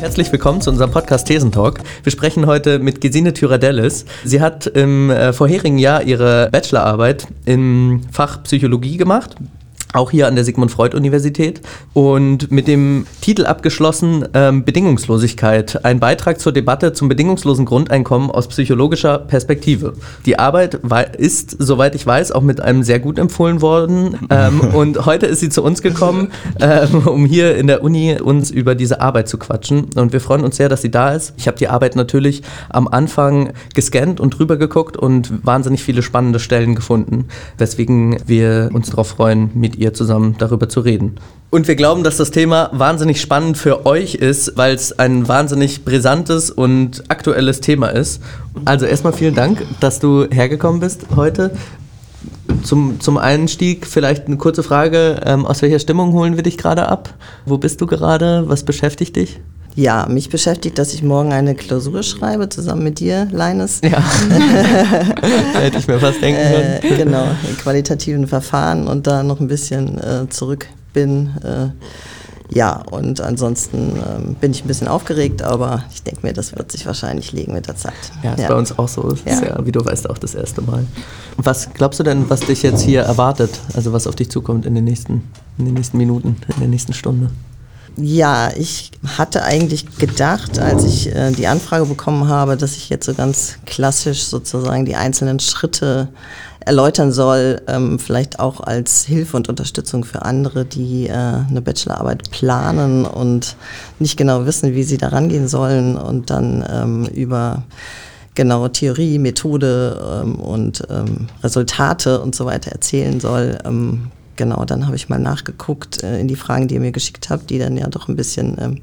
Herzlich willkommen zu unserem Podcast Thesentalk. Wir sprechen heute mit Gesine Tyradellis. Sie hat im äh, vorherigen Jahr ihre Bachelorarbeit im Fach Psychologie gemacht auch hier an der Sigmund Freud Universität und mit dem Titel abgeschlossen ähm, Bedingungslosigkeit, ein Beitrag zur Debatte zum bedingungslosen Grundeinkommen aus psychologischer Perspektive. Die Arbeit ist, soweit ich weiß, auch mit einem sehr gut empfohlen worden ähm, und heute ist sie zu uns gekommen, ähm, um hier in der Uni uns über diese Arbeit zu quatschen und wir freuen uns sehr, dass sie da ist. Ich habe die Arbeit natürlich am Anfang gescannt und drüber geguckt und wahnsinnig viele spannende Stellen gefunden, weswegen wir uns darauf freuen, mit ihr zusammen darüber zu reden. Und wir glauben, dass das Thema wahnsinnig spannend für euch ist, weil es ein wahnsinnig brisantes und aktuelles Thema ist. Also erstmal vielen Dank, dass du hergekommen bist heute. Zum, zum Einstieg vielleicht eine kurze Frage. Ähm, aus welcher Stimmung holen wir dich gerade ab? Wo bist du gerade? Was beschäftigt dich? Ja, mich beschäftigt, dass ich morgen eine Klausur schreibe, zusammen mit dir, Leines. Ja. Hätte ich mir fast denken können. Äh, genau, in qualitativen Verfahren und da noch ein bisschen äh, zurück bin. Äh, ja, und ansonsten ähm, bin ich ein bisschen aufgeregt, aber ich denke mir, das wird sich wahrscheinlich legen mit der Zeit. Ja, ist ja. bei uns auch so. Das ja. ist ja, wie du weißt, auch das erste Mal. Was glaubst du denn, was dich jetzt hier erwartet? Also was auf dich zukommt in den nächsten, in den nächsten Minuten, in der nächsten Stunde? Ja, ich hatte eigentlich gedacht, als ich äh, die Anfrage bekommen habe, dass ich jetzt so ganz klassisch sozusagen die einzelnen Schritte erläutern soll, ähm, vielleicht auch als Hilfe und Unterstützung für andere, die äh, eine Bachelorarbeit planen und nicht genau wissen, wie sie da rangehen sollen und dann ähm, über genaue Theorie, Methode ähm, und ähm, Resultate und so weiter erzählen soll. Genau, dann habe ich mal nachgeguckt äh, in die Fragen, die ihr mir geschickt habt, die dann ja doch ein bisschen ähm,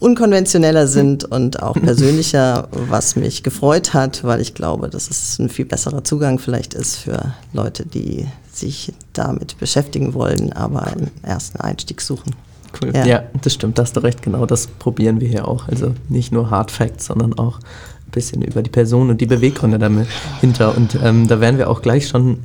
unkonventioneller sind und auch persönlicher, was mich gefreut hat, weil ich glaube, dass es ein viel besserer Zugang vielleicht ist für Leute, die sich damit beschäftigen wollen, aber einen ersten Einstieg suchen. Cool. Ja. ja, das stimmt, da hast du recht, genau das probieren wir hier auch. Also nicht nur Hard Facts, sondern auch ein bisschen über die Person und die Beweggründe dahinter. Und ähm, da werden wir auch gleich schon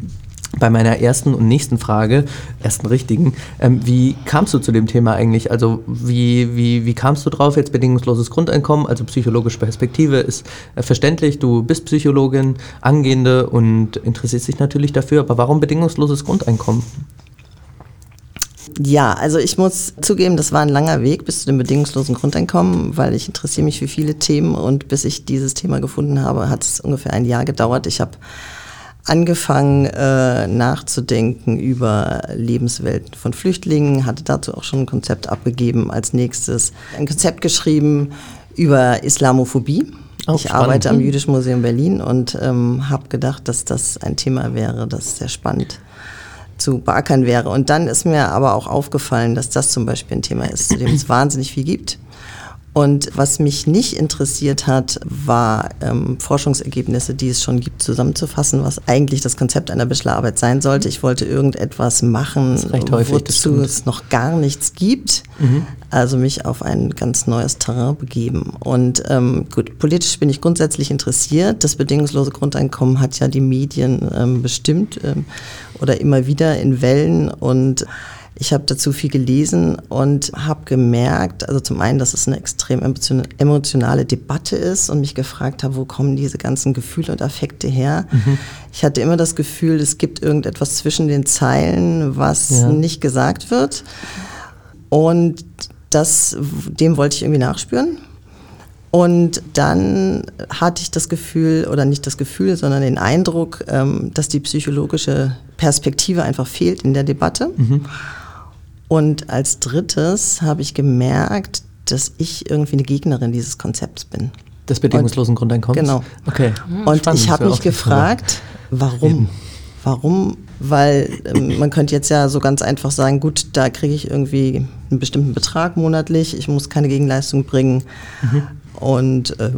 bei meiner ersten und nächsten Frage, ersten richtigen, ähm, wie kamst du zu dem Thema eigentlich? Also wie, wie, wie kamst du drauf, jetzt bedingungsloses Grundeinkommen, also psychologische Perspektive ist äh, verständlich, du bist Psychologin, Angehende und interessierst dich natürlich dafür, aber warum bedingungsloses Grundeinkommen? Ja, also ich muss zugeben, das war ein langer Weg bis zu dem bedingungslosen Grundeinkommen, weil ich interessiere mich für viele Themen und bis ich dieses Thema gefunden habe, hat es ungefähr ein Jahr gedauert. Ich habe angefangen äh, nachzudenken über Lebenswelten von Flüchtlingen, hatte dazu auch schon ein Konzept abgegeben. Als nächstes ein Konzept geschrieben über Islamophobie. Auch ich spannend. arbeite am Jüdischen Museum Berlin und ähm, habe gedacht, dass das ein Thema wäre, das sehr spannend zu beackern wäre. Und dann ist mir aber auch aufgefallen, dass das zum Beispiel ein Thema ist, zu dem es wahnsinnig viel gibt und was mich nicht interessiert hat, war ähm, Forschungsergebnisse, die es schon gibt, zusammenzufassen, was eigentlich das Konzept einer Bachelorarbeit sein sollte. Ich wollte irgendetwas machen, häufig, wozu es noch gar nichts gibt. Mhm. Also mich auf ein ganz neues Terrain begeben. Und ähm, gut, politisch bin ich grundsätzlich interessiert. Das bedingungslose Grundeinkommen hat ja die Medien ähm, bestimmt ähm, oder immer wieder in Wellen und ich habe dazu viel gelesen und habe gemerkt, also zum einen, dass es eine extrem emotionale Debatte ist und mich gefragt habe, wo kommen diese ganzen Gefühle und Affekte her. Mhm. Ich hatte immer das Gefühl, es gibt irgendetwas zwischen den Zeilen, was ja. nicht gesagt wird. Und das, dem wollte ich irgendwie nachspüren. Und dann hatte ich das Gefühl, oder nicht das Gefühl, sondern den Eindruck, ähm, dass die psychologische Perspektive einfach fehlt in der Debatte. Mhm. Und als drittes habe ich gemerkt, dass ich irgendwie eine Gegnerin dieses Konzepts bin. Des bedingungslosen und, Grundeinkommens? Genau. Okay. Und Spannend, ich habe mich gefragt, warum? Eben. Warum? Weil ähm, man könnte jetzt ja so ganz einfach sagen, gut, da kriege ich irgendwie einen bestimmten Betrag monatlich, ich muss keine Gegenleistung bringen. Mhm. Und äh,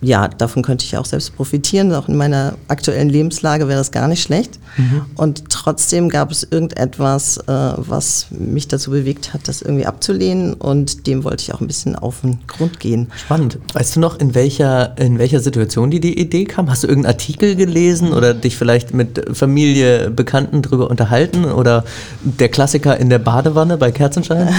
ja, davon könnte ich auch selbst profitieren. Auch in meiner aktuellen Lebenslage wäre das gar nicht schlecht. Mhm. Und trotzdem gab es irgendetwas, äh, was mich dazu bewegt hat, das irgendwie abzulehnen. Und dem wollte ich auch ein bisschen auf den Grund gehen. Spannend. Weißt du noch, in welcher, in welcher Situation die, die Idee kam? Hast du irgendeinen Artikel gelesen oder dich vielleicht mit Familie, Bekannten drüber unterhalten? Oder der Klassiker in der Badewanne bei Kerzenschein?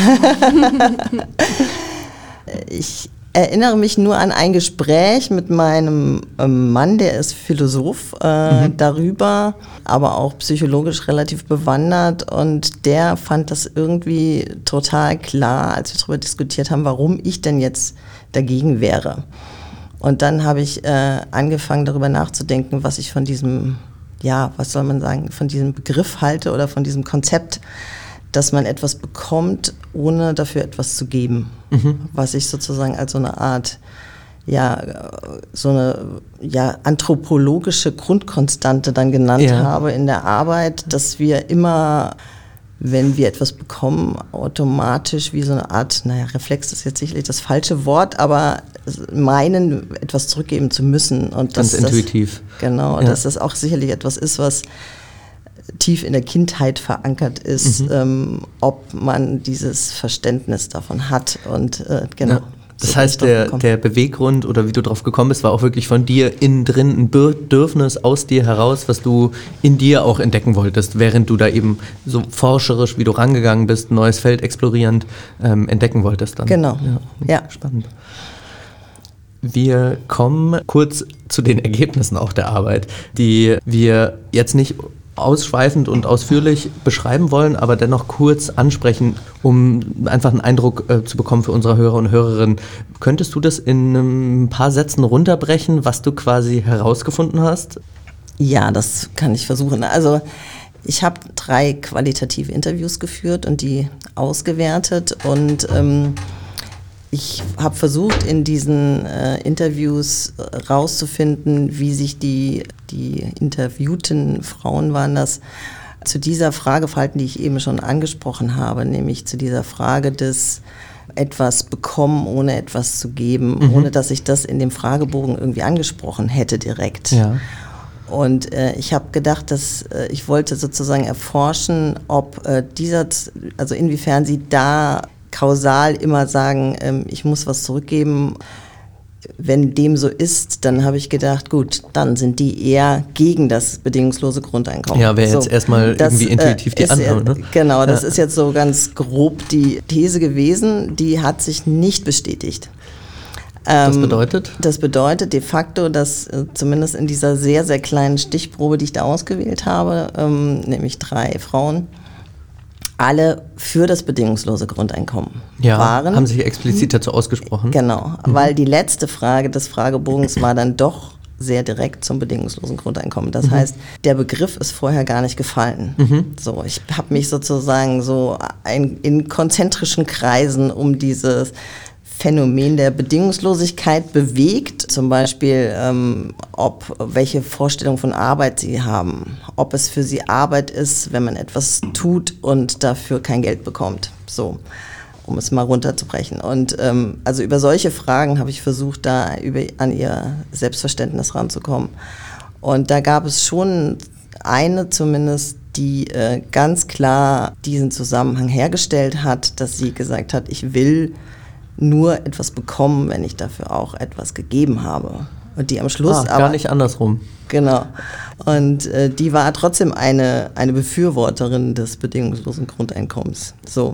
ich erinnere mich nur an ein Gespräch mit meinem ähm, Mann, der ist Philosoph, äh, mhm. darüber, aber auch psychologisch relativ bewandert und der fand das irgendwie total klar, als wir darüber diskutiert haben, warum ich denn jetzt dagegen wäre. Und dann habe ich äh, angefangen darüber nachzudenken, was ich von diesem, ja, was soll man sagen, von diesem Begriff halte oder von diesem Konzept dass man etwas bekommt, ohne dafür etwas zu geben. Mhm. Was ich sozusagen als so eine Art, ja, so eine ja, anthropologische Grundkonstante dann genannt ja. habe in der Arbeit, dass wir immer, wenn wir etwas bekommen, automatisch wie so eine Art, naja, Reflex ist jetzt sicherlich das falsche Wort, aber meinen, etwas zurückgeben zu müssen. Und Ganz dass, intuitiv. Das, genau, ja. dass das auch sicherlich etwas ist, was tief in der Kindheit verankert ist, mhm. ähm, ob man dieses Verständnis davon hat. Und äh, genau. Ja. Das so heißt, der, der Beweggrund oder wie du drauf gekommen bist, war auch wirklich von dir innen drin ein Bedürfnis aus dir heraus, was du in dir auch entdecken wolltest, während du da eben so forscherisch, wie du rangegangen bist, neues Feld explorierend ähm, entdecken wolltest dann. Genau. Ja, ja. Spannend. Wir kommen kurz zu den Ergebnissen auch der Arbeit, die wir jetzt nicht ausschweifend und ausführlich beschreiben wollen, aber dennoch kurz ansprechen, um einfach einen Eindruck äh, zu bekommen für unsere Hörer und Hörerinnen. Könntest du das in ein paar Sätzen runterbrechen, was du quasi herausgefunden hast? Ja, das kann ich versuchen. Also ich habe drei qualitative Interviews geführt und die ausgewertet und ähm, ich habe versucht, in diesen äh, Interviews äh, rauszufinden, wie sich die, die interviewten Frauen waren das, zu dieser Frage verhalten, die ich eben schon angesprochen habe, nämlich zu dieser Frage des etwas bekommen, ohne etwas zu geben, mhm. ohne dass ich das in dem Fragebogen irgendwie angesprochen hätte direkt. Ja. Und äh, ich habe gedacht, dass äh, ich wollte sozusagen erforschen, ob äh, dieser, also inwiefern sie da kausal immer sagen, ähm, ich muss was zurückgeben. Wenn dem so ist, dann habe ich gedacht, gut, dann sind die eher gegen das bedingungslose Grundeinkommen. Ja, wäre so, jetzt erstmal irgendwie intuitiv die Annahme. Ne? Genau, das ja. ist jetzt so ganz grob die These gewesen, die hat sich nicht bestätigt. Das ähm, bedeutet? Das bedeutet de facto, dass äh, zumindest in dieser sehr, sehr kleinen Stichprobe, die ich da ausgewählt habe, ähm, nämlich drei Frauen, alle für das bedingungslose Grundeinkommen ja, waren. Haben sich explizit dazu ausgesprochen. Genau, mhm. weil die letzte Frage des Fragebogens war dann doch sehr direkt zum bedingungslosen Grundeinkommen. Das mhm. heißt, der Begriff ist vorher gar nicht gefallen. Mhm. So, ich habe mich sozusagen so ein, in konzentrischen Kreisen um dieses Phänomen der Bedingungslosigkeit bewegt, zum Beispiel ähm, ob welche Vorstellung von Arbeit sie haben, ob es für sie Arbeit ist, wenn man etwas tut und dafür kein Geld bekommt. So, um es mal runterzubrechen. Und ähm, also über solche Fragen habe ich versucht, da über, an ihr Selbstverständnis ranzukommen. Und da gab es schon eine zumindest, die äh, ganz klar diesen Zusammenhang hergestellt hat, dass sie gesagt hat, ich will nur etwas bekommen, wenn ich dafür auch etwas gegeben habe. Und die am Schluss ah, gar aber, nicht andersrum. Genau. Und äh, die war trotzdem eine, eine Befürworterin des bedingungslosen Grundeinkommens. So.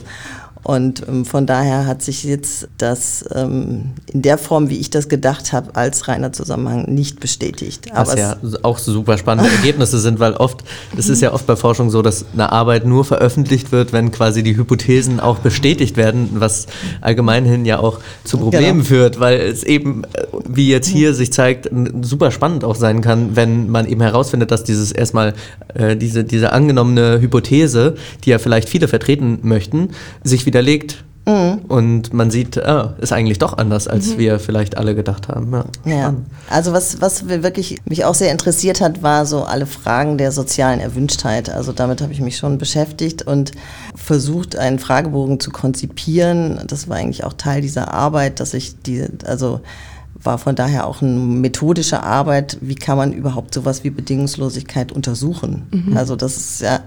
Und ähm, von daher hat sich jetzt das ähm, in der Form, wie ich das gedacht habe, als reiner Zusammenhang nicht bestätigt. Aber Was ja auch super spannende Ergebnisse sind, weil oft, es ist ja oft bei Forschung so, dass eine Arbeit nur veröffentlicht wird, wenn quasi die Hypothesen auch bestätigt werden, was allgemeinhin ja auch zu Problemen genau. führt, weil es eben, äh, wie jetzt hier sich zeigt, super spannend auch sein kann, wenn man eben herausfindet, dass dieses erstmal äh, diese, diese angenommene Hypothese, die ja vielleicht viele vertreten möchten, sich wieder widerlegt. Mhm. Und man sieht, ah, ist eigentlich doch anders, als mhm. wir vielleicht alle gedacht haben. Ja, ja. Also was, was wirklich mich auch sehr interessiert hat, war so alle Fragen der sozialen Erwünschtheit. Also damit habe ich mich schon beschäftigt und versucht, einen Fragebogen zu konzipieren. Das war eigentlich auch Teil dieser Arbeit, dass ich die, also war von daher auch eine methodische Arbeit, wie kann man überhaupt sowas wie Bedingungslosigkeit untersuchen. Mhm. Also das ist ja,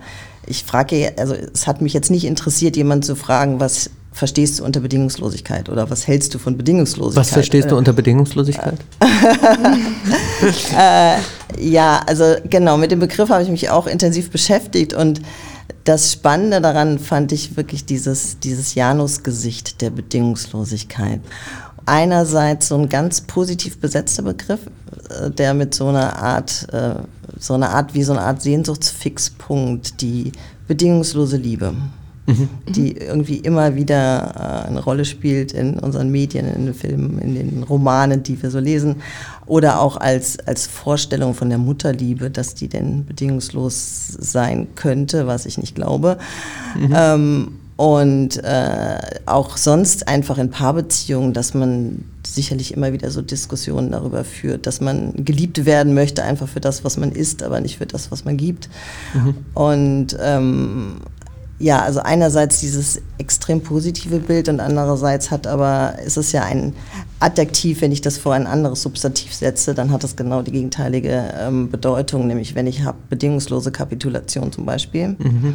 ich frage, also es hat mich jetzt nicht interessiert, jemand zu fragen, was verstehst du unter Bedingungslosigkeit oder was hältst du von Bedingungslosigkeit? Was verstehst du unter Bedingungslosigkeit? äh, ja, also genau, mit dem Begriff habe ich mich auch intensiv beschäftigt und das Spannende daran fand ich wirklich dieses, dieses Janusgesicht der Bedingungslosigkeit. Einerseits so ein ganz positiv besetzter Begriff, äh, der mit so einer Art, äh, so einer Art wie so eine Art Sehnsuchtsfixpunkt, die bedingungslose Liebe mhm. die irgendwie immer wieder äh, eine Rolle spielt in unseren Medien, in den Filmen, in den Romanen, die wir so lesen. Oder auch als, als Vorstellung von der Mutterliebe, dass die denn bedingungslos sein könnte, was ich nicht glaube. Mhm. Ähm, und äh, auch sonst einfach in Paarbeziehungen, dass man sicherlich immer wieder so Diskussionen darüber führt, dass man geliebt werden möchte, einfach für das, was man ist, aber nicht für das, was man gibt. Mhm. Und ähm, ja, also einerseits dieses extrem positive Bild und andererseits hat aber, ist es ja ein Adjektiv, wenn ich das vor ein anderes Substantiv setze, dann hat das genau die gegenteilige ähm, Bedeutung, nämlich wenn ich habe bedingungslose Kapitulation zum Beispiel, mhm.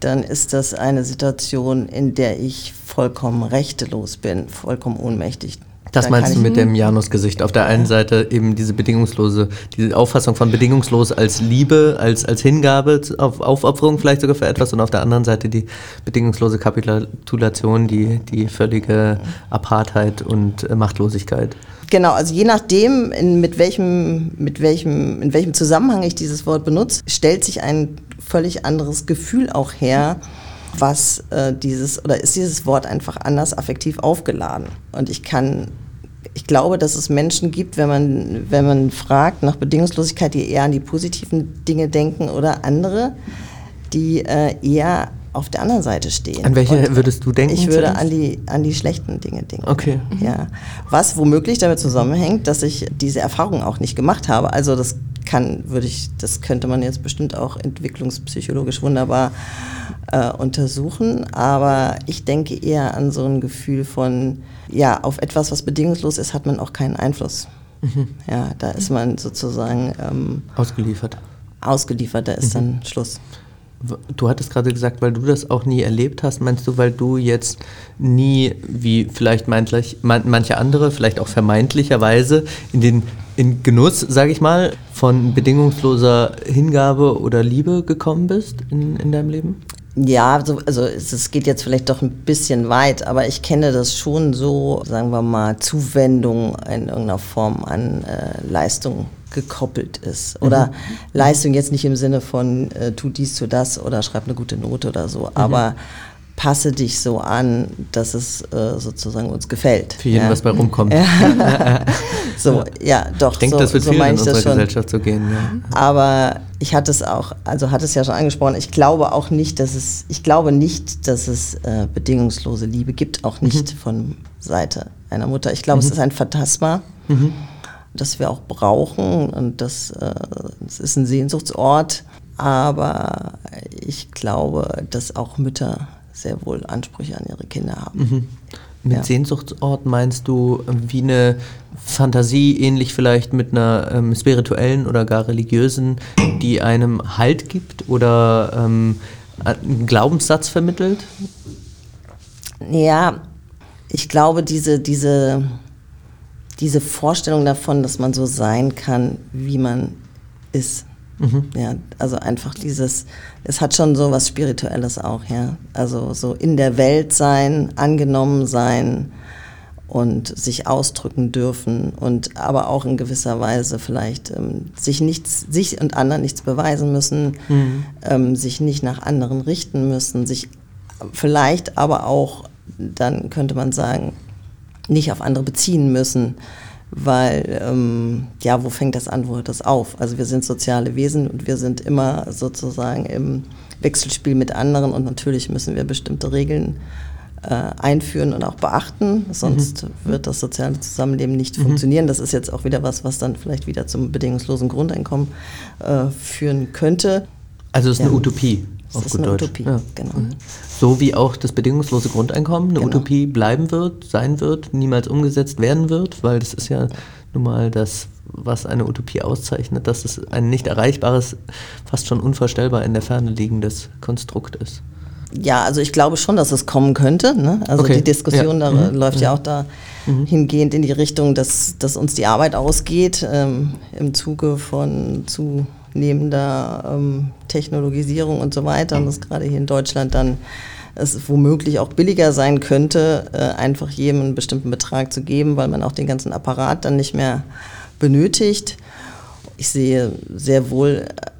Dann ist das eine Situation, in der ich vollkommen rechtelos bin, vollkommen ohnmächtig. Das meinst du mit dem Janusgesicht? Auf der einen Seite eben diese bedingungslose, diese Auffassung von bedingungslos als Liebe, als, als Hingabe, auf Aufopferung vielleicht sogar für etwas und auf der anderen Seite die bedingungslose Kapitulation, die, die völlige Apartheid und äh, Machtlosigkeit. Genau, also je nachdem, in, mit welchem, mit welchem, in welchem Zusammenhang ich dieses Wort benutze, stellt sich ein völlig anderes Gefühl auch her was äh, dieses oder ist dieses Wort einfach anders affektiv aufgeladen. Und ich kann, ich glaube, dass es Menschen gibt, wenn man, wenn man fragt nach Bedingungslosigkeit, die eher an die positiven Dinge denken oder andere, die äh, eher auf der anderen Seite stehen. An welche Und würdest du denken? Ich würde an die, an die schlechten Dinge denken. Okay. Ja. Was womöglich damit zusammenhängt, dass ich diese Erfahrung auch nicht gemacht habe. Also das kann, würde ich, das könnte man jetzt bestimmt auch entwicklungspsychologisch wunderbar äh, untersuchen. Aber ich denke eher an so ein Gefühl von, ja, auf etwas, was bedingungslos ist, hat man auch keinen Einfluss. Mhm. Ja, da ist man sozusagen ähm, ausgeliefert. Ausgeliefert, da ist mhm. dann Schluss. Du hattest gerade gesagt, weil du das auch nie erlebt hast, meinst du, weil du jetzt nie, wie vielleicht meintlich, manche andere, vielleicht auch vermeintlicherweise, in den in Genuss, sage ich mal, von bedingungsloser Hingabe oder Liebe gekommen bist in, in deinem Leben? Ja, also, also es geht jetzt vielleicht doch ein bisschen weit, aber ich kenne das schon so, sagen wir mal, Zuwendung in irgendeiner Form an äh, Leistung gekoppelt ist. Oder mhm. Leistung jetzt nicht im Sinne von äh, tu dies, tu das oder schreib eine gute Note oder so, mhm. aber passe dich so an, dass es äh, sozusagen uns gefällt. Für jeden, ja. was bei rumkommt. so, ja, doch. Ich denke, so, das wird so viel in unserer Gesellschaft so gehen. Ja. Aber ich hatte es auch, also hatte es ja schon angesprochen, ich glaube auch nicht, dass es, ich glaube nicht, dass es äh, bedingungslose Liebe gibt, auch nicht mhm. von Seite einer Mutter. Ich glaube, mhm. es ist ein Phantasma. Das wir auch brauchen und das, äh, das ist ein Sehnsuchtsort. Aber ich glaube, dass auch Mütter sehr wohl Ansprüche an ihre Kinder haben. Mhm. Mit ja. Sehnsuchtsort meinst du wie eine Fantasie, ähnlich vielleicht mit einer ähm, spirituellen oder gar religiösen, die einem Halt gibt oder ähm, einen Glaubenssatz vermittelt? Ja, ich glaube, diese, diese diese Vorstellung davon, dass man so sein kann, wie man ist. Mhm. Ja, also einfach dieses, es hat schon so was Spirituelles auch, ja. Also so in der Welt sein, angenommen sein und sich ausdrücken dürfen und aber auch in gewisser Weise vielleicht ähm, sich nichts, sich und anderen nichts beweisen müssen, mhm. ähm, sich nicht nach anderen richten müssen, sich vielleicht aber auch, dann könnte man sagen, nicht auf andere beziehen müssen, weil ähm, ja, wo fängt das an, wo hört das auf? Also wir sind soziale Wesen und wir sind immer sozusagen im Wechselspiel mit anderen und natürlich müssen wir bestimmte Regeln äh, einführen und auch beachten, sonst mhm. wird das soziale Zusammenleben nicht mhm. funktionieren. Das ist jetzt auch wieder was, was dann vielleicht wieder zum bedingungslosen Grundeinkommen äh, führen könnte. Also es ist ja. eine Utopie. Das Auf ist gut eine Deutsch. Utopie, Ja. genau. Mhm. So wie auch das bedingungslose Grundeinkommen eine Genau. Utopie bleiben wird, sein wird, niemals umgesetzt werden wird, weil das ist ja nun mal das, was eine Utopie auszeichnet, dass es ein nicht erreichbares, fast schon unvorstellbar in der Ferne liegendes Konstrukt ist. Ja, also ich glaube schon, dass es kommen könnte. Ne? Also Okay, die Diskussion ja. da Mhm. läuft ja auch da hingehend in die Richtung, dass, dass uns die Arbeit ausgeht ähm, im Zuge von zunehmender ähm, Technologisierung und so weiter. Und dass gerade hier in Deutschland dann es womöglich auch billiger sein könnte, äh, einfach jedem einen bestimmten Betrag zu geben, weil man auch den ganzen Apparat dann nicht mehr benötigt. Ich sehe sehr wohl äh,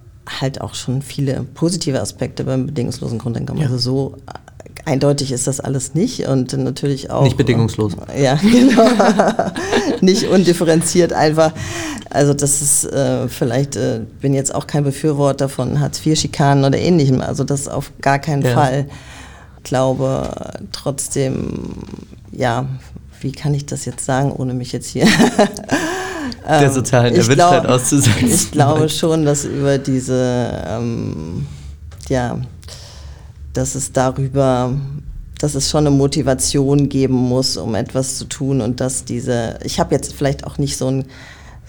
halt auch schon viele positive Aspekte beim bedingungslosen Grundeinkommen. Ja. Also so eindeutig ist das alles nicht und natürlich auch. Nicht bedingungslos. Äh, ja, genau. nicht undifferenziert einfach. Also das ist äh, vielleicht, äh, bin jetzt auch kein Befürworter von Hartz-IV-Schikanen oder ähnlichem. Also das auf gar keinen Ja. Fall. Ich glaube trotzdem, ja, wie kann ich das jetzt sagen, ohne mich jetzt hier Der sozialen ich Erwünschtheit glaub- auszusetzen. Ich glaube schon, dass über diese, ähm, ja, dass es darüber, dass es schon eine Motivation geben muss, um etwas zu tun und dass diese, ich habe jetzt vielleicht auch nicht so ein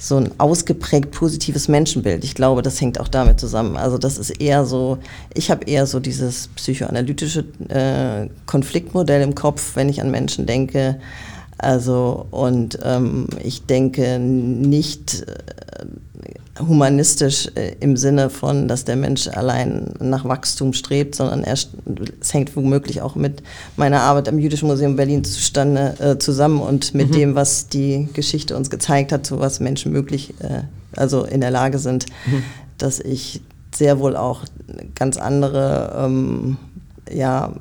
so ein ausgeprägt positives Menschenbild. Ich glaube, das hängt auch damit zusammen. Also das ist eher so, ich habe eher so dieses psychoanalytische äh, Konfliktmodell im Kopf, wenn ich an Menschen denke. Also und ähm, ich denke nicht äh, humanistisch äh, im Sinne von, dass der Mensch allein nach Wachstum strebt, sondern er, es hängt womöglich auch mit meiner Arbeit am Jüdischen Museum Berlin zustande, äh, zusammen und mit dem, was die Geschichte uns gezeigt hat, so was Menschen möglich, äh, also in der Lage sind, dass ich sehr wohl auch ganz andere, ähm, ja,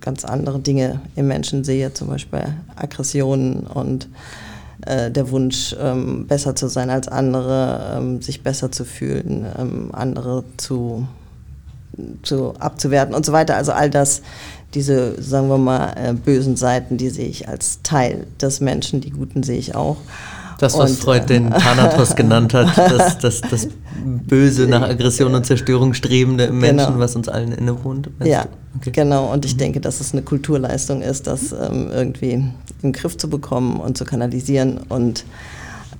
ganz andere Dinge im Menschen sehe, zum Beispiel Aggressionen und äh, der Wunsch, ähm, besser zu sein als andere, ähm, sich besser zu fühlen, ähm, andere zu, zu abzuwerten und so weiter. Also all das, diese, sagen wir mal, äh, bösen Seiten, die sehe ich als Teil des Menschen, die guten sehe ich auch. Das, was Und, Freud äh, den Thanatos genannt hat, das, das, das Böse nach Aggression und Zerstörung strebende im Menschen, Genau. was uns allen innewohnt. Ja? Okay. genau. Und ich denke, dass es eine Kulturleistung ist, das ähm, irgendwie in den Griff zu bekommen und zu kanalisieren. Und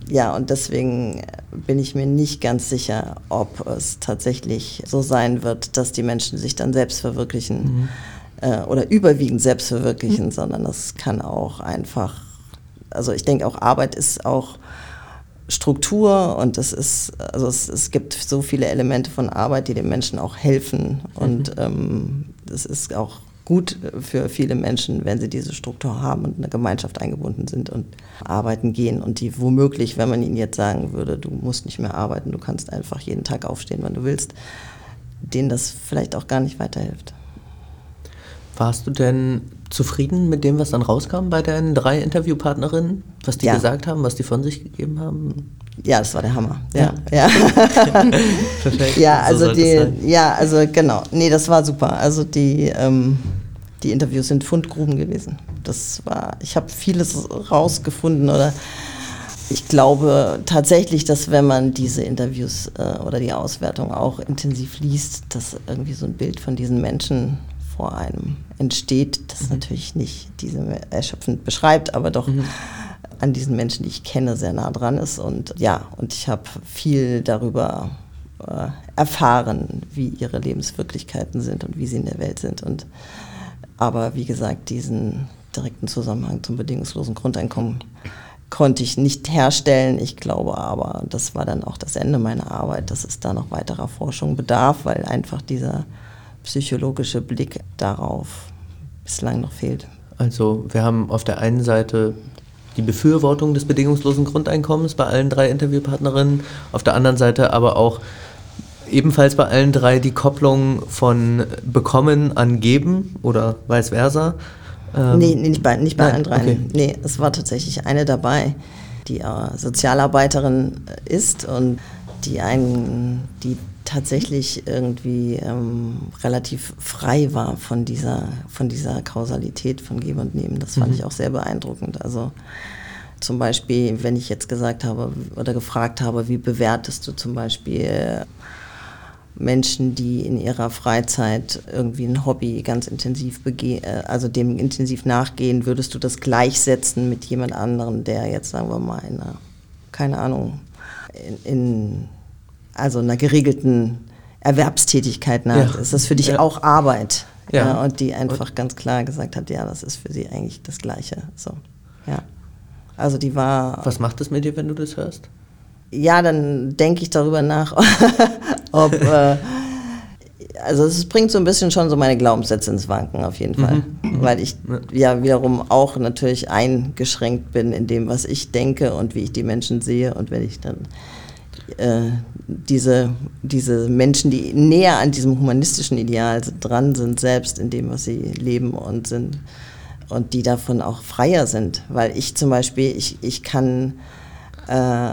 ja, und deswegen bin ich mir nicht ganz sicher, ob es tatsächlich so sein wird, dass die Menschen sich dann selbst verwirklichen äh, oder überwiegend selbst verwirklichen, sondern das kann auch einfach, also ich denke auch Arbeit ist auch Struktur und es ist, also es, es gibt so viele Elemente von Arbeit, die den Menschen auch helfen und ähm, es ist auch gut für viele Menschen, wenn sie diese Struktur haben und in eine Gemeinschaft eingebunden sind und arbeiten gehen und die womöglich, wenn man ihnen jetzt sagen würde, du musst nicht mehr arbeiten, du kannst einfach jeden Tag aufstehen, wann du willst, denen das vielleicht auch gar nicht weiterhilft. Warst du denn zufrieden mit dem, was dann rauskam bei deinen drei Interviewpartnerinnen? Was die Ja. gesagt haben, was die von sich gegeben haben? Ja, das war der Hammer. Ja, Ja. ja. Perfekt. Ja, So also sein. die, ja, also genau. Nee, das war super. Also die, ähm, die Interviews sind Fundgruben gewesen. Das war, ich habe vieles rausgefunden oder ich glaube tatsächlich, dass wenn man diese Interviews äh, oder die Auswertung auch intensiv liest, dass irgendwie so ein Bild von diesen Menschen vor einem entsteht, das natürlich nicht diese erschöpfend beschreibt, aber doch an diesen Menschen, die ich kenne, sehr nah dran ist. Und ja, und ich habe viel darüber äh, erfahren, wie ihre Lebenswirklichkeiten sind und wie sie in der Welt sind. Und aber wie gesagt, diesen direkten Zusammenhang zum bedingungslosen Grundeinkommen konnte ich nicht herstellen. Ich glaube aber, das war dann auch das Ende meiner Arbeit, dass es da noch weiterer Forschung bedarf, weil einfach dieser psychologische Blick darauf bislang noch fehlt. Also wir haben auf der einen Seite die Befürwortung des bedingungslosen Grundeinkommens bei allen drei Interviewpartnerinnen, auf der anderen Seite aber auch ebenfalls bei allen drei die Kopplung von bekommen an geben oder vice versa. Ähm, nee, nee, nicht bei, nicht bei nein, allen dreien. okay. Nee, es war tatsächlich eine dabei, die äh, Sozialarbeiterin ist und die einen, die tatsächlich irgendwie ähm, relativ frei war von dieser, von dieser Kausalität von Geben und Nehmen. Das fand ich auch sehr beeindruckend. Also zum Beispiel, wenn ich jetzt gesagt habe oder gefragt habe, wie bewertest du zum Beispiel Menschen, die in ihrer Freizeit irgendwie ein Hobby ganz intensiv begehen, äh, also dem intensiv nachgehen, würdest du das gleichsetzen mit jemand anderem, der jetzt, sagen wir mal, in einer, keine Ahnung, in, in also einer geregelten Erwerbstätigkeit nach. Ja. Ist das für dich ja. auch Arbeit? Ja. ja. Und die einfach und ganz klar gesagt hat, ja, das ist für sie eigentlich das Gleiche. So, ja. Also die war. Was macht das mit dir, wenn du das hörst? ja, dann denke ich darüber nach, ob, äh, also es bringt so ein bisschen schon so meine Glaubenssätze ins Wanken auf jeden Fall, mhm. mhm. weil ich ja wiederum auch natürlich eingeschränkt bin in dem, was ich denke und wie ich die Menschen sehe und wenn ich dann äh, diese, diese Menschen, die näher an diesem humanistischen Ideal dran sind, selbst in dem, was sie leben und sind und die davon auch freier sind, weil ich zum Beispiel, ich, ich kann äh,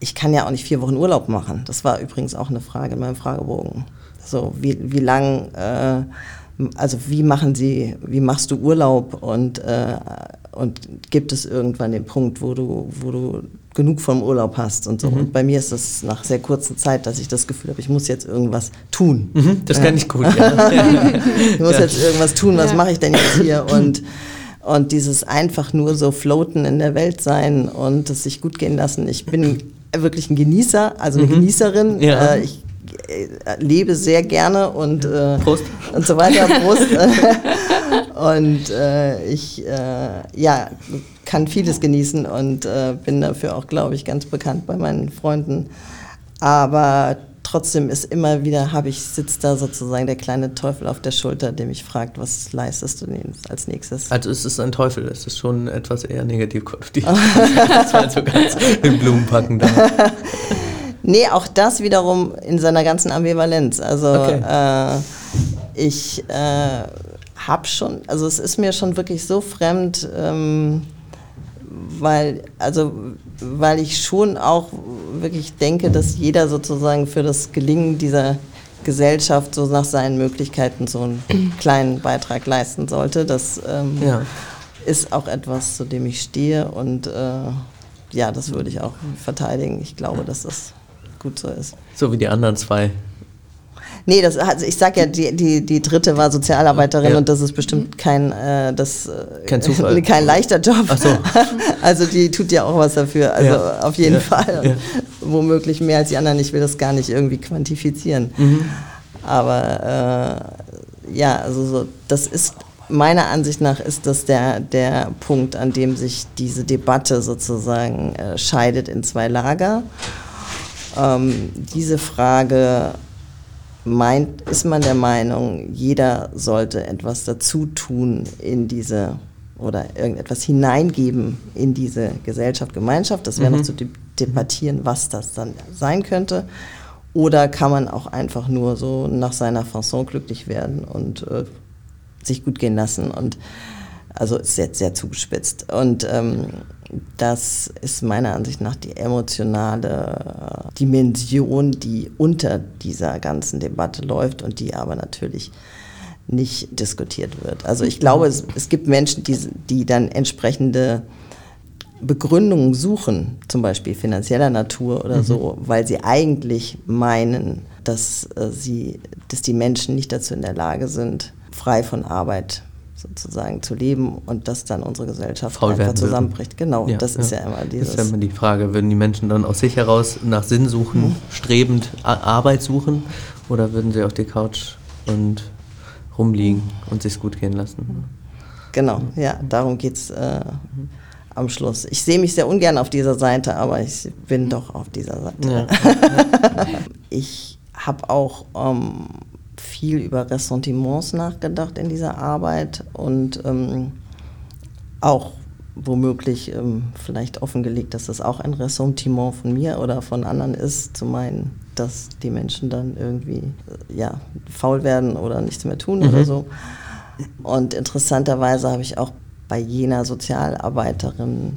ich kann ja auch nicht vier Wochen Urlaub machen. Das war übrigens auch eine Frage in meinem Fragebogen. So, wie, wie lang, äh, also wie machen Sie, wie machst du Urlaub und, äh, und gibt es irgendwann den Punkt, wo du, wo du genug vom Urlaub hast und so. Mhm. Und bei mir ist das nach sehr kurzer Zeit, dass ich das Gefühl habe, ich muss jetzt irgendwas tun. Mhm, das kann ich gut. Ja. ich muss ja. jetzt irgendwas tun, was ja. mache ich denn jetzt hier? Und und dieses einfach nur so floaten in der Welt sein und es sich gut gehen lassen. Ich bin wirklich ein Genießer, also eine mhm. Genießerin. Ja. Äh, ich äh, lebe sehr gerne und, äh, Prost. und so weiter. Prost. und äh, ich äh, ja, kann vieles genießen und äh, bin dafür auch, glaube ich, ganz bekannt bei meinen Freunden. Aber trotzdem ist immer wieder, habe ich, sitzt da sozusagen der kleine Teufel auf der Schulter, der mich fragt, was leistest du denn als nächstes? Also es ist ein Teufel, es ist schon etwas eher negativ konnotiert. das war so ganz im Blumenpacken da. nee, auch das wiederum in seiner ganzen Ambivalenz. Also okay. äh, ich äh, habe schon, also es ist mir schon wirklich so fremd, ähm, weil, also, weil ich schon auch wirklich denke, dass jeder sozusagen für das Gelingen dieser Gesellschaft so nach seinen Möglichkeiten so einen kleinen Beitrag leisten sollte. Das ähm, ja. ist auch etwas, zu dem ich stehe und äh, ja, das würde ich auch verteidigen. Ich glaube, dass das gut so ist. So wie die anderen zwei Nee, das, also ich sag ja, die, die, die dritte war Sozialarbeiterin ja. und das ist bestimmt kein, äh, das, äh, kein, Zufall. kein leichter Job. Ach so. also die tut ja auch was dafür, also ja. auf jeden ja. Fall. Womöglich mehr als die anderen, ich will das gar nicht irgendwie quantifizieren. Mhm. Aber äh, ja, also so, das ist meiner Ansicht nach ist das der, der Punkt, an dem sich diese Debatte sozusagen äh, scheidet in zwei Lager. Ähm, diese Frage meint, ist man der Meinung, jeder sollte etwas dazu tun in diese oder irgendetwas hineingeben in diese Gesellschaft, Gemeinschaft. Das wäre mhm. noch zu debattieren, was das dann sein könnte. Oder kann man auch einfach nur so nach seiner Fasson glücklich werden und äh, sich gut gehen lassen und also ist jetzt sehr zugespitzt. Und ähm, das ist meiner Ansicht nach die emotionale Dimension, die unter dieser ganzen Debatte läuft und die aber natürlich nicht diskutiert wird. Also ich glaube, es, es gibt Menschen, die, die dann entsprechende Begründungen suchen, zum Beispiel finanzieller Natur oder mhm. so, weil sie eigentlich meinen, dass, äh, sie, dass die Menschen nicht dazu in der Lage sind, frei von Arbeit sozusagen zu leben und dass dann unsere Gesellschaft Faul einfach zusammenbricht. Genau, ja, das ist ja, immer dieses. Das ist ja immer die Frage, würden die Menschen dann aus sich heraus nach Sinn suchen, mhm. strebend Arbeit suchen oder würden sie auf die Couch und rumliegen und sich gut gehen lassen? Genau, ja, darum geht es äh, am Schluss. Ich sehe mich sehr ungern auf dieser Seite, aber ich bin doch auf dieser Seite. Ja. ich habe auch ähm, viel über Ressentiments nachgedacht in dieser Arbeit und ähm, auch womöglich ähm, vielleicht offengelegt, dass das auch ein Ressentiment von mir oder von anderen ist, zu meinen, dass die Menschen dann irgendwie äh, ja, faul werden oder nichts mehr tun mhm. oder so. Und interessanterweise habe ich auch bei jener Sozialarbeiterin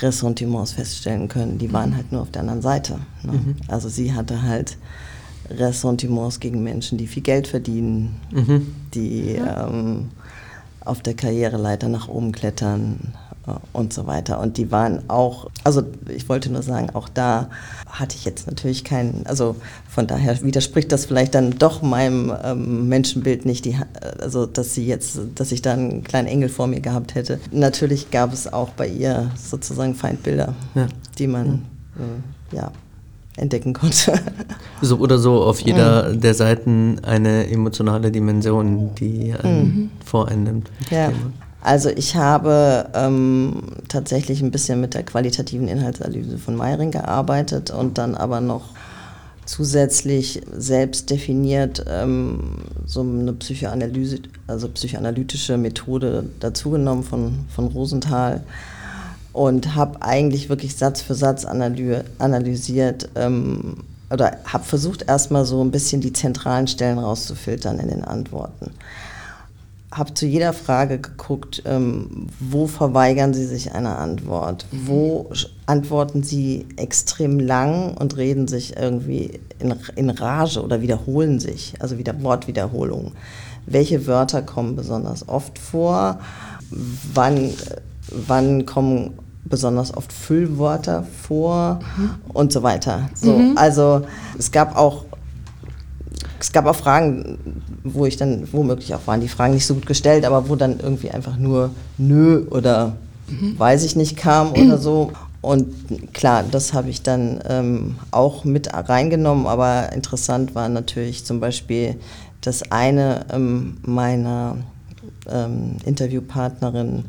Ressentiments feststellen können. Die waren halt nur auf der anderen Seite. Ne? Mhm. Also sie hatte halt Ressentiments gegen Menschen, die viel Geld verdienen, mhm. die ähm, auf der Karriereleiter nach oben klettern und so weiter. Und die waren auch, also ich wollte nur sagen, auch da hatte ich jetzt natürlich keinen, also von daher widerspricht das vielleicht dann doch meinem ähm, Menschenbild nicht, die, also dass sie jetzt, dass ich da einen kleinen Engel vor mir gehabt hätte. Natürlich gab es auch bei ihr sozusagen Feindbilder, ja. die man äh, ja entdecken konnte. So oder so auf jeder mhm. der Seiten eine emotionale Dimension, die mhm. voreinnimmt. Ja. Also ich habe ähm, tatsächlich ein bisschen mit der qualitativen Inhaltsanalyse von Meiring gearbeitet und dann aber noch zusätzlich selbst definiert ähm, so eine Psychoanalyse, also psychoanalytische Methode dazugenommen von, von Rosenthal und habe eigentlich wirklich Satz für Satz analysiert ähm, oder habe versucht erstmal so ein bisschen die zentralen Stellen rauszufiltern in den Antworten. Habe zu jeder Frage geguckt, ähm, wo verweigern Sie sich eine Antwort, mhm. wo antworten Sie extrem lang und reden sich irgendwie in, in Rage oder wiederholen sich, also wieder Wortwiederholungen. Welche Wörter kommen besonders oft vor? Wann wann kommen besonders oft Füllwörter vor mhm. und so weiter. So, mhm. Also es gab auch es gab auch Fragen, wo ich dann, womöglich auch waren die Fragen nicht so gut gestellt, aber wo dann irgendwie einfach nur nö oder mhm. weiß ich nicht kam oder so. Und klar, das habe ich dann ähm, auch mit reingenommen, aber interessant war natürlich zum Beispiel, dass eine ähm, meiner ähm, Interviewpartnerinnen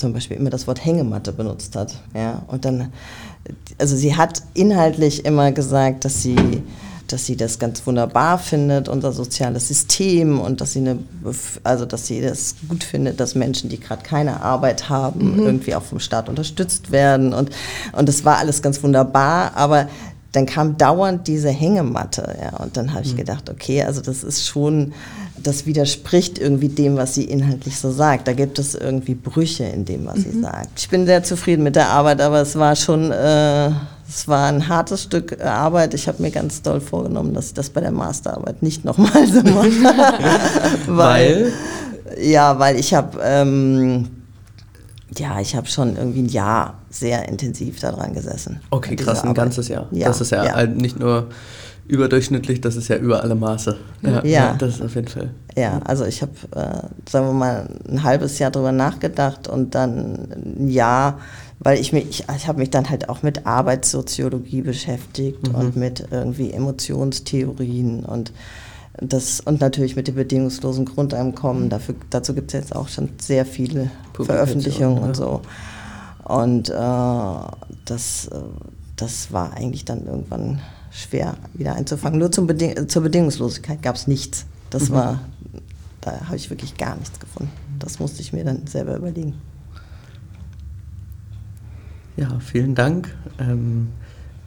zum Beispiel immer das Wort Hängematte benutzt hat. Ja? Und dann, also sie hat inhaltlich immer gesagt, dass sie, dass sie das ganz wunderbar findet, unser soziales System und dass sie eine, also dass sie das gut findet, dass Menschen, die gerade keine Arbeit haben, mhm. irgendwie auch vom Staat unterstützt werden. Und, und das war alles ganz wunderbar, aber dann kam dauernd diese Hängematte. Ja, und dann habe ich mhm. gedacht, okay, also das ist schon, das widerspricht irgendwie dem, was sie inhaltlich so sagt. Da gibt es irgendwie Brüche in dem, was mhm. sie sagt. Ich bin sehr zufrieden mit der Arbeit, aber es war schon, äh, es war ein hartes Stück Arbeit. Ich habe mir ganz doll vorgenommen, dass ich das bei der Masterarbeit nicht nochmal so mache. weil? Ja, weil ich habe, ähm, ja, ich habe schon irgendwie ein Jahr sehr intensiv daran gesessen. Okay, krass, ein ganzes Jahr. Ja, das ist ja, ja. nicht nur überdurchschnittlich, das ist ja über alle Maße. Ja, ja. das ist auf jeden Fall. Ja, also ich habe, äh, sagen wir mal, ein halbes Jahr darüber nachgedacht und dann ein Jahr, weil ich mich, ich, ich habe mich dann halt auch mit Arbeitssoziologie beschäftigt mhm. und mit irgendwie Emotionstheorien und das, und natürlich mit dem bedingungslosen Grundeinkommen. Dafür, dazu gibt es jetzt auch schon sehr viele Veröffentlichungen ja. und so. Und äh, das, äh, das war eigentlich dann irgendwann schwer wieder einzufangen. Nur Beding zur Bedingungslosigkeit gab es nichts. Das mhm. war, da habe ich wirklich gar nichts gefunden. Das musste ich mir dann selber überlegen. Ja, vielen Dank. Ähm,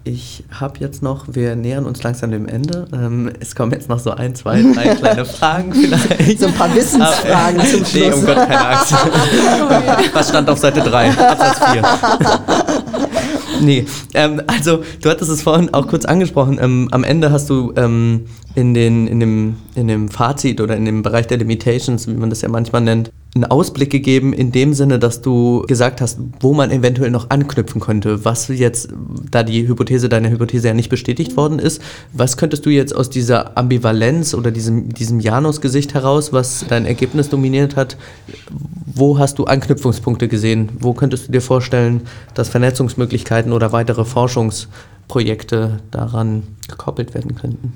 ich habe jetzt noch, wir nähern uns langsam dem Ende. Ähm, es kommen jetzt noch so ein, zwei, drei kleine Fragen vielleicht. So ein paar Wissensfragen Aber, zum Schluss. Nee, um Gott, keine Angst. Was stand auf Seite 3? Absatz 4. nee, ähm, also du hattest es vorhin auch kurz angesprochen. Ähm, am Ende hast du ähm, in, den, in, dem, in dem Fazit oder in dem Bereich der Limitations, wie man das ja manchmal nennt, einen Ausblick gegeben in dem Sinne, dass du gesagt hast, wo man eventuell noch anknüpfen könnte, was jetzt, da die Hypothese, deine Hypothese ja nicht bestätigt worden ist, was könntest du jetzt aus dieser Ambivalenz oder diesem, diesem Janus-Gesicht heraus, was dein Ergebnis dominiert hat, wo hast du Anknüpfungspunkte gesehen? Wo könntest du dir vorstellen, dass Vernetzungsmöglichkeiten oder weitere Forschungsprojekte daran gekoppelt werden könnten?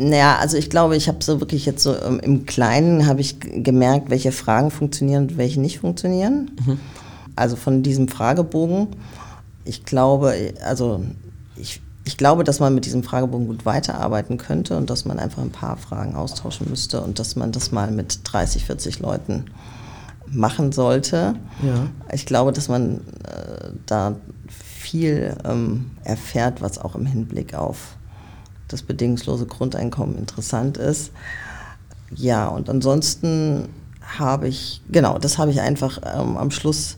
Naja, also ich glaube, ich habe so wirklich jetzt so ähm, im Kleinen habe ich gemerkt, welche Fragen funktionieren und welche nicht funktionieren. Mhm. Also von diesem Fragebogen. Ich glaube, also ich, ich glaube, dass man mit diesem Fragebogen gut weiterarbeiten könnte und dass man einfach ein paar Fragen austauschen müsste und dass man das mal mit 30, 40 Leuten machen sollte. Ja. Ich glaube, dass man äh, da viel ähm, erfährt, was auch im Hinblick auf das bedingungslose Grundeinkommen interessant ist. Ja, und ansonsten habe ich, genau, das habe ich einfach ähm, am Schluss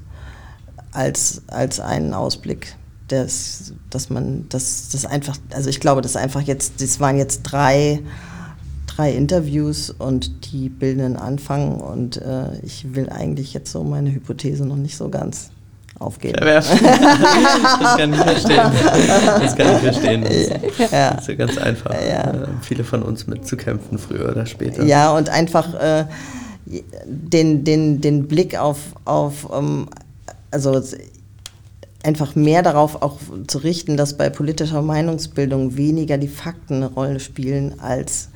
als, als einen Ausblick, des, dass man, das, das einfach, also ich glaube, das einfach jetzt, das waren jetzt drei, drei Interviews und die bilden einen Anfang und äh, ich will eigentlich jetzt so meine Hypothese noch nicht so ganz aufgeben. das kann ich verstehen. Das kann ich verstehen. Das, ja. ist ja ganz einfach. Ja. Äh, viele von uns mitzukämpfen, früher oder später. Ja, und einfach äh, den, den, den Blick auf, auf um, ähm, also einfach mehr darauf auch zu richten, dass bei politischer Meinungsbildung weniger die Fakten eine Rolle spielen als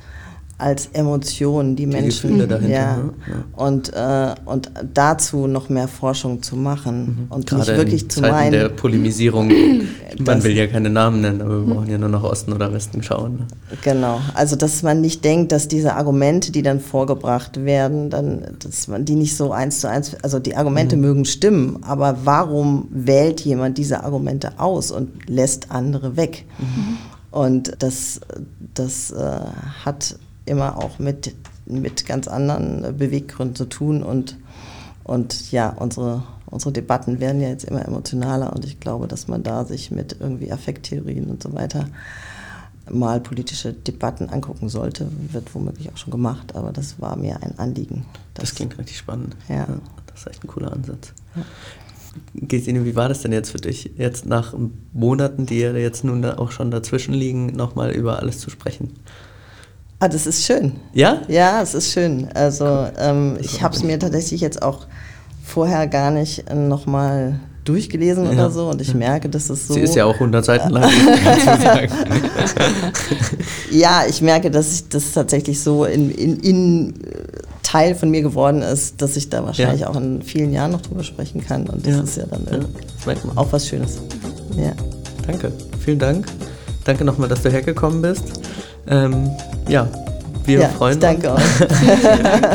als Emotionen, die, die Menschen. Gefühle dahinter. Ja. Ne? ja. Und, äh, und dazu noch mehr Forschung zu machen. Mhm. Und Gerade nicht wirklich in zu Zeiten meinen. der Polemisierung, man will ja keine Namen nennen, aber wir brauchen ja nur nach Osten oder Westen schauen. Ne? Genau. Also, dass man nicht denkt, dass diese Argumente, die dann vorgebracht werden, dann, dass man die nicht so eins zu eins, also die Argumente mhm. mögen stimmen, aber warum wählt jemand diese Argumente aus und lässt andere weg? Mhm. Und das, das äh, hat immer auch mit, mit ganz anderen Beweggründen zu tun und, und ja, unsere, unsere Debatten werden ja jetzt immer emotionaler und ich glaube, dass man da sich mit irgendwie Affekttheorien und so weiter mal politische Debatten angucken sollte. Wird womöglich auch schon gemacht, aber das war mir ein Anliegen. Das klingt richtig spannend. Ja. ja. Das ist echt ein cooler Ansatz. Ja. Gesine, wie war das denn jetzt für dich, jetzt nach Monaten, die ja jetzt nun auch schon dazwischen liegen, nochmal über alles zu sprechen? Ah, das ist schön. Ja? Ja, es ist schön. Also ähm, ich habe es mir tatsächlich jetzt auch vorher gar nicht nochmal durchgelesen ja. oder so und ich merke, dass es so... Sie ist ja auch 100 Seiten lang, Ja, ich merke, dass ich das tatsächlich so in, in, in, Teil von mir geworden ist, dass ich da wahrscheinlich ja. auch in vielen Jahren noch drüber sprechen kann und das ja. ist ja dann auch was Schönes. Ja. Danke, vielen Dank. Danke nochmal, dass du hergekommen bist. Ähm, ja, wir ja, freuen danke uns. Danke auch.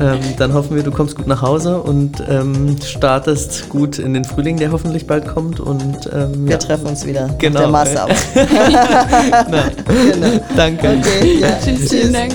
ähm, dann hoffen wir, du kommst gut nach Hause und ähm, startest gut in den Frühling, der hoffentlich bald kommt. Und, ähm, wir ja. treffen uns wieder genau. der Master genau. genau. Danke. Okay, ja. Tschüss. Vielen Dank.